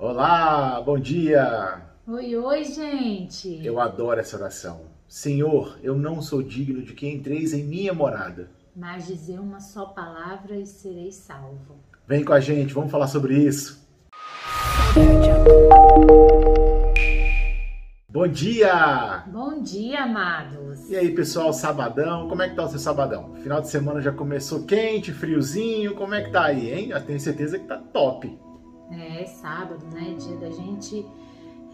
Olá, bom dia! Oi, oi, gente! Eu adoro essa oração. Senhor, eu não sou digno de que entreis em minha morada. Mas dizer uma só palavra e serei salvo. Vem com a gente, vamos falar sobre isso. Bom dia! Bom dia, amados! E aí, pessoal, sabadão, como é que tá o seu sabadão? Final de semana já começou quente, friozinho, como é que tá aí, hein? Eu tenho certeza que tá top. É, sábado, né? Dia da gente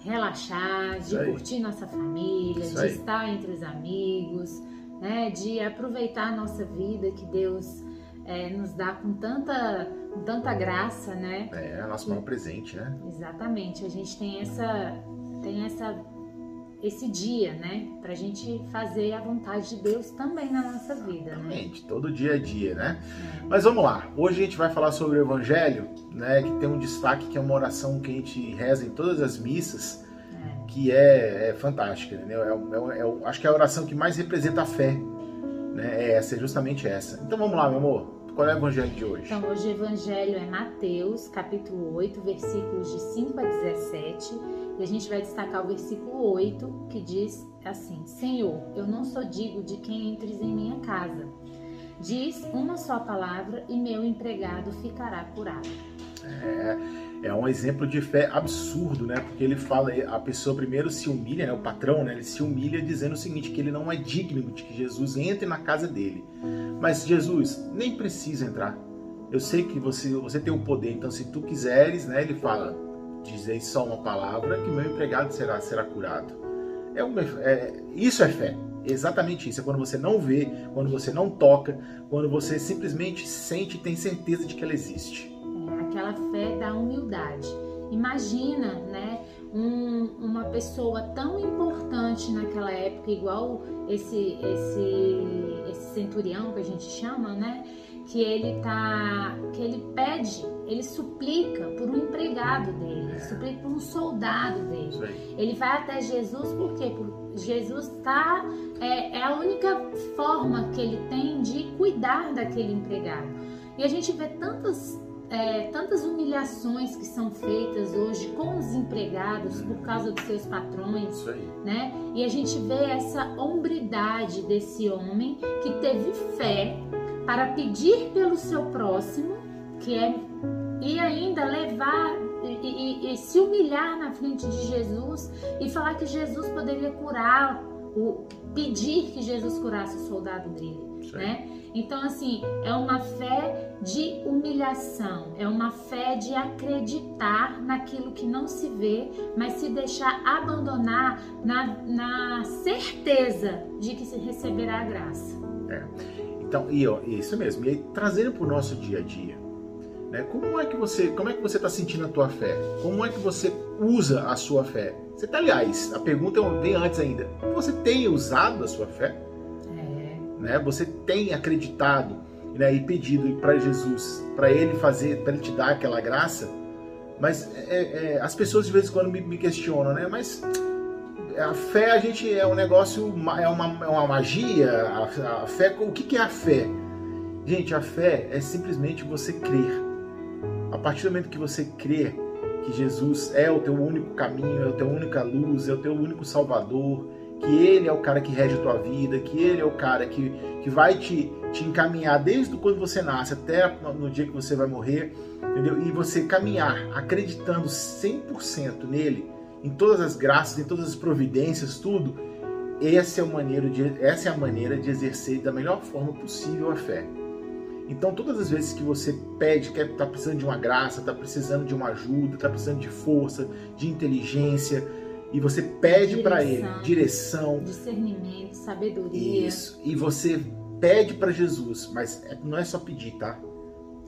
relaxar, de curtir nossa família, Isso de aí. estar entre os amigos, né? De aproveitar a nossa vida que Deus é, nos dá com tanta, com tanta graça, né? É, é nosso maior presente, né? Exatamente. A gente tem essa, tem essa esse dia, né? Pra gente fazer a vontade de Deus também na nossa vida, né? Exatamente, né? todo dia a dia, né? É. Mas vamos lá, hoje a gente vai falar sobre o Evangelho, né? Que tem um destaque que é uma oração que a gente reza em todas as missas, é. que é, é, fantástica, entendeu? É, é, é, acho que é a oração que mais representa a fé, né? É essa, é justamente essa. Então vamos lá, meu amor. Qual é o evangelho de hoje? Então, hoje o evangelho é Mateus, capítulo 8, versículos de 5 a 17 e a gente vai destacar o versículo 8, que diz assim: Senhor, eu não sou digno de quem entres em minha casa. Diz uma só palavra e meu empregado ficará curado. É, é um exemplo de fé absurdo, né? Porque ele fala, a pessoa primeiro se humilha, né? O patrão, né? Ele se humilha dizendo o seguinte, que ele não é digno de que Jesus entre na casa dele. Mas Jesus nem precisa entrar. Eu sei que você, você tem o poder, então se tu quiseres, né? Ele fala, dizei só uma palavra que meu empregado será, será curado. É uma, é, isso é fé. Exatamente isso. É quando você não vê, quando você não toca, quando você simplesmente sente e tem certeza de que ela existe. É aquela fé da humildade. Imagina, né, um, uma pessoa tão importante naquela época, igual esse, esse, esse centurião que a gente chama, né? Que ele tá, que ele pede, ele suplica por um empregado dele, é. suplica por um soldado dele. Ele vai até Jesus porque Jesus tá é, é a única forma que ele tem de cuidar daquele empregado. E a gente vê tantas é, tantas humilhações que são feitas hoje com os empregados por causa dos seus patrões, né? E a gente vê essa hombridade desse homem que teve fé para pedir pelo seu próximo, que é e ainda levar e, e, e, se humilhar na frente de Jesus e falar que Jesus poderia curar, o, pedir que Jesus curasse o soldado dele, né? Então assim é uma fé de humilhação, é uma fé de acreditar naquilo que não se vê, mas se deixar abandonar na, na certeza de que se receberá a graça. É. Então, e ó, isso mesmo. E aí, trazendo para o nosso dia a dia, né? Como é que você, como é que você está sentindo a tua fé? Como é que você usa a sua fé? Você tá, aliás, a pergunta vem antes ainda. Você tem usado a sua fé? É. Né? Você tem acreditado né, e pedido para Jesus, para Ele fazer, para Ele te dar aquela graça? Mas é, é, as pessoas de vez em quando me, me questionam, né? Mas a fé a gente é um negócio, é uma, é uma magia. A, a fé, o que, que é a fé? Gente, a fé é simplesmente você crer. A partir do momento que você crê que Jesus é o teu único caminho, é a tua única luz, é o teu único Salvador, que Ele é o cara que rege a tua vida, que Ele é o cara que, que vai te, te encaminhar desde quando você nasce até no dia que você vai morrer, entendeu? E você caminhar acreditando 100% nele, em todas as graças, em todas as providências, tudo, essa é, a maneira de, essa é a maneira de exercer da melhor forma possível a fé. Então, todas as vezes que você pede, que está precisando de uma graça, está precisando de uma ajuda, está precisando de força, de inteligência, e você pede para Ele direção, discernimento, sabedoria. Isso. E você pede para Jesus, mas é, não é só pedir, tá?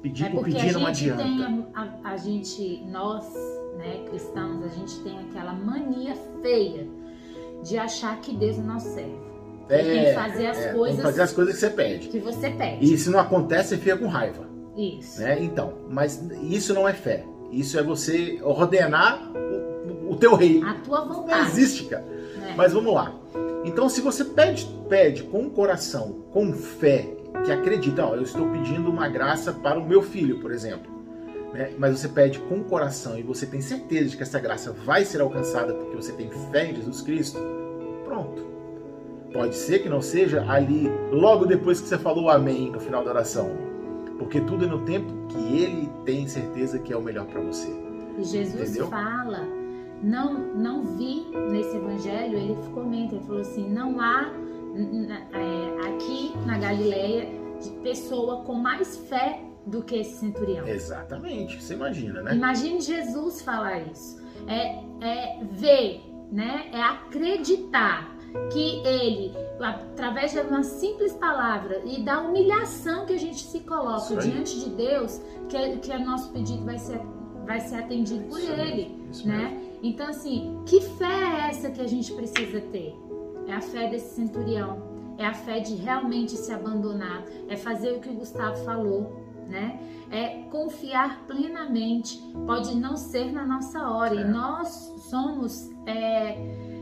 Pedir é por pedir não adianta. Tem a, a, gente, nós né, cristãos, a gente tem aquela mania feia de achar que Deus não serve. É, tem que fazer as é, coisas. fazer as coisas que você pede. Que você pede. E se não acontece, você fica com raiva. Isso. Né? Então, mas isso não é fé. Isso é você ordenar o, o teu rei. A tua vontade. Não existe, cara. É. Mas vamos lá. Então, se você pede, pede com coração, com fé, que acredita, ó, eu estou pedindo uma graça para o meu filho, por exemplo. né? mas você pede com o coração e você tem certeza de que essa graça vai ser alcançada porque você tem fé em Jesus Cristo, pronto. Pode ser que não seja ali logo depois que você falou amém no final da oração, porque tudo é no tempo que ele tem certeza que é o melhor para você. E Jesus Entendeu? fala, não, não vi nesse evangelho, ele comenta, ele falou assim, não há é, aqui na Galileia pessoa com mais fé do que esse centurião. Exatamente, você imagina, né? Imagine Jesus falar isso. É, é ver, né? É acreditar que ele, através de uma simples palavra e da humilhação que a gente se coloca diante de Deus, que, que o nosso pedido vai ser, vai ser atendido por isso ele, né? Mesmo. Então, assim, que fé é essa que a gente precisa ter? É a fé desse centurião, é a fé de realmente se abandonar, é fazer o que o Gustavo falou, né? É confiar plenamente. Pode não ser na nossa hora é. e nós somos é,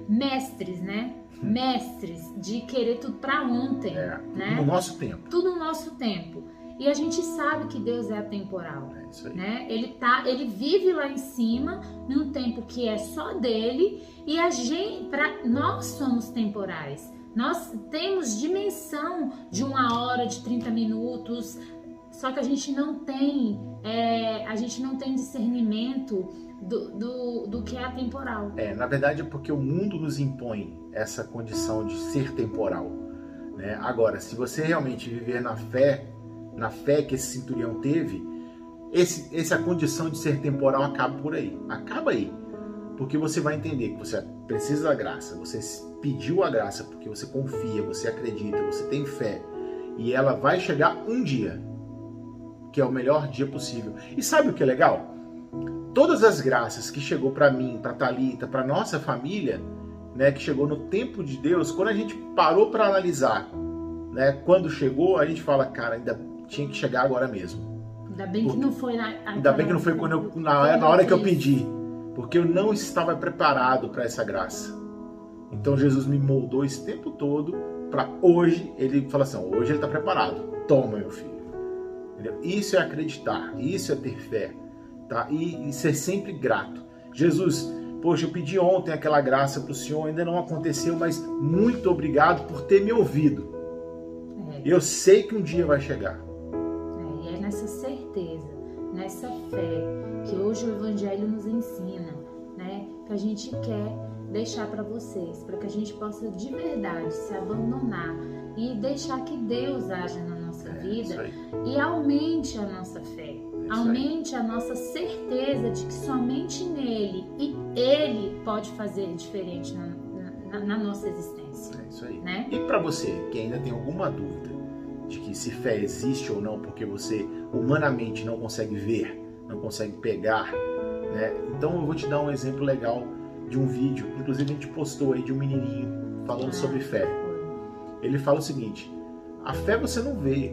mestres, né? Hum. Mestres de querer tudo para ontem, é, né? No nosso tempo. Tudo no nosso tempo. E a gente sabe que Deus é atemporal, é né? Ele tá, ele vive lá em cima num tempo que é só dele e a gente, para nós somos temporais. Nós temos dimensão de uma hora, de 30 minutos, só que a gente não tem, é, a gente não tem discernimento do, do, do que é atemporal. É, na verdade é porque o mundo nos impõe essa condição de ser temporal. Né? Agora, se você realmente viver na fé, na fé que esse centurião teve, esse, essa condição de ser temporal acaba por aí. Acaba aí. Porque você vai entender que você precisa da graça, você pediu a graça porque você confia, você acredita, você tem fé. E ela vai chegar um dia, que é o melhor dia possível. E sabe o que é legal? Todas as graças que chegou para mim, para Talita, para nossa família, né, que chegou no tempo de Deus, quando a gente parou para analisar, né, quando chegou, a gente fala, cara, ainda tinha que chegar agora mesmo. Ainda bem que não foi na. Ainda bem que não foi quando eu, na, na hora que eu pedi, porque eu não estava preparado para essa graça. Então Jesus me moldou esse tempo todo para hoje ele fala assim: hoje ele está preparado. Toma, meu filho. Entendeu? Isso é acreditar, isso é ter fé, tá? E, e ser sempre grato. Jesus, poxa, eu pedi ontem aquela graça para o Senhor, ainda não aconteceu, mas muito obrigado por ter me ouvido. É. Eu sei que um dia vai chegar nessa certeza, nessa fé que hoje o Evangelho nos ensina, né? Que a gente quer deixar para vocês, para que a gente possa de verdade se abandonar e deixar que Deus haja na nossa é, vida e aumente a nossa fé, é aumente a nossa certeza de que somente nele e Ele pode fazer diferente na, na, na nossa existência. É isso aí. Né? E para você que ainda tem alguma dúvida, de que se fé existe ou não, porque você humanamente não consegue ver, não consegue pegar, né? Então eu vou te dar um exemplo legal de um vídeo, inclusive a gente postou aí de um menininho falando sobre fé. Ele fala o seguinte: a fé você não vê,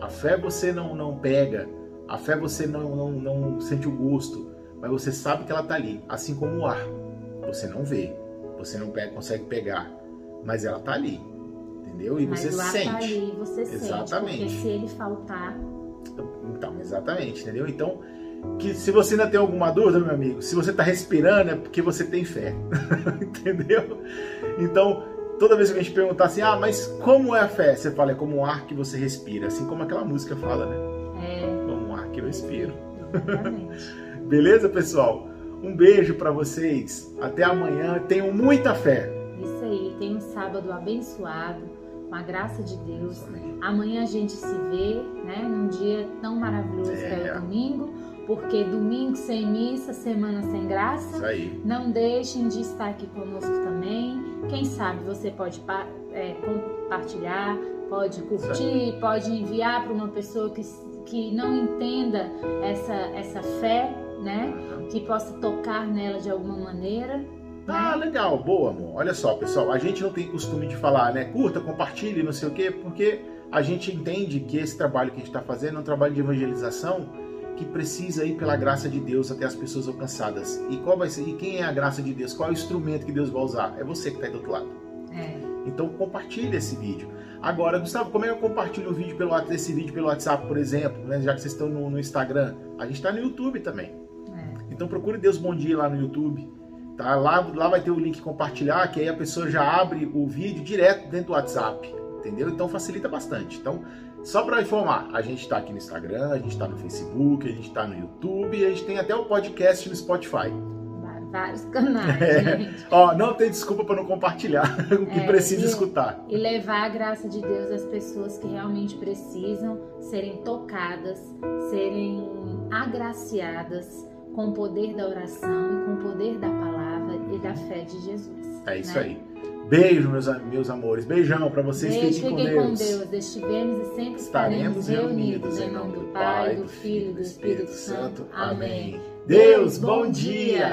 a fé você não não pega, a fé você não não, não sente o gosto, mas você sabe que ela está ali, assim como o ar. Você não vê, você não pega, consegue pegar, mas ela está ali entendeu? E Mas você lá sente. Tá ali, você exatamente. sente, porque se ele faltar. Então, exatamente, entendeu? Então, que se você ainda tem alguma dúvida, meu amigo, se você está respirando é porque você tem fé, entendeu? Então, toda vez que a gente perguntar assim, ah, mas como é a fé? Você fala, é como um ar que você respira, assim como aquela música fala, né? É. Como um ar que eu respiro. Beleza, pessoal? Um beijo para vocês. Até amanhã. Tenham muita fé. Isso aí. Tenha um sábado abençoado com a graça de Deus. Amanhã a gente se vê, né, num dia tão maravilhoso é. que é o domingo, porque domingo sem missa, semana sem graça. Isso aí. Não deixem de estar aqui conosco também. Quem sabe você pode é, compartilhar, pode curtir, pode enviar para uma pessoa que, que não entenda essa, essa fé, né? Que possa tocar nela de alguma maneira. Ah, legal, boa, amor. Olha só, pessoal, a gente não tem costume de falar, né? Curta, compartilhe, não sei o quê, porque a gente entende que esse trabalho que a gente está fazendo é um trabalho de evangelização que precisa ir pela graça de Deus até as pessoas alcançadas. E qual vai ser? E quem é a graça de Deus? Qual é o instrumento que Deus vai usar? É você que está aí do outro lado. É. Então compartilhe esse vídeo. Agora, Gustavo, como é que eu compartilho o vídeo pelo, esse vídeo pelo WhatsApp, por exemplo, né? já que vocês estão no, no Instagram? A gente está no YouTube também. É. Então procure Deus Bom Dia lá no YouTube. Tá? Lá, lá vai ter o link compartilhar, que aí a pessoa já abre o vídeo direto dentro do WhatsApp. Entendeu? Então facilita bastante. Então, só para informar, a gente está aqui no Instagram, a gente está no Facebook, a gente está no YouTube e a gente tem até o podcast no Spotify vários canais. É. Ó, não tem desculpa para não compartilhar o que é, precisa e, escutar. E levar a graça de Deus às pessoas que realmente precisam serem tocadas, serem agraciadas com o poder da oração e com o poder da palavra e da fé de Jesus. É isso né? aí. Beijo, meus, meus amores. Beijão para vocês. Beijo, fiquem com Deus. Deus. Estivemos e sempre estaremos, estaremos reunidos em nome do Pai, do Filho e do Espírito Santo. Amém. Deus, bom dia.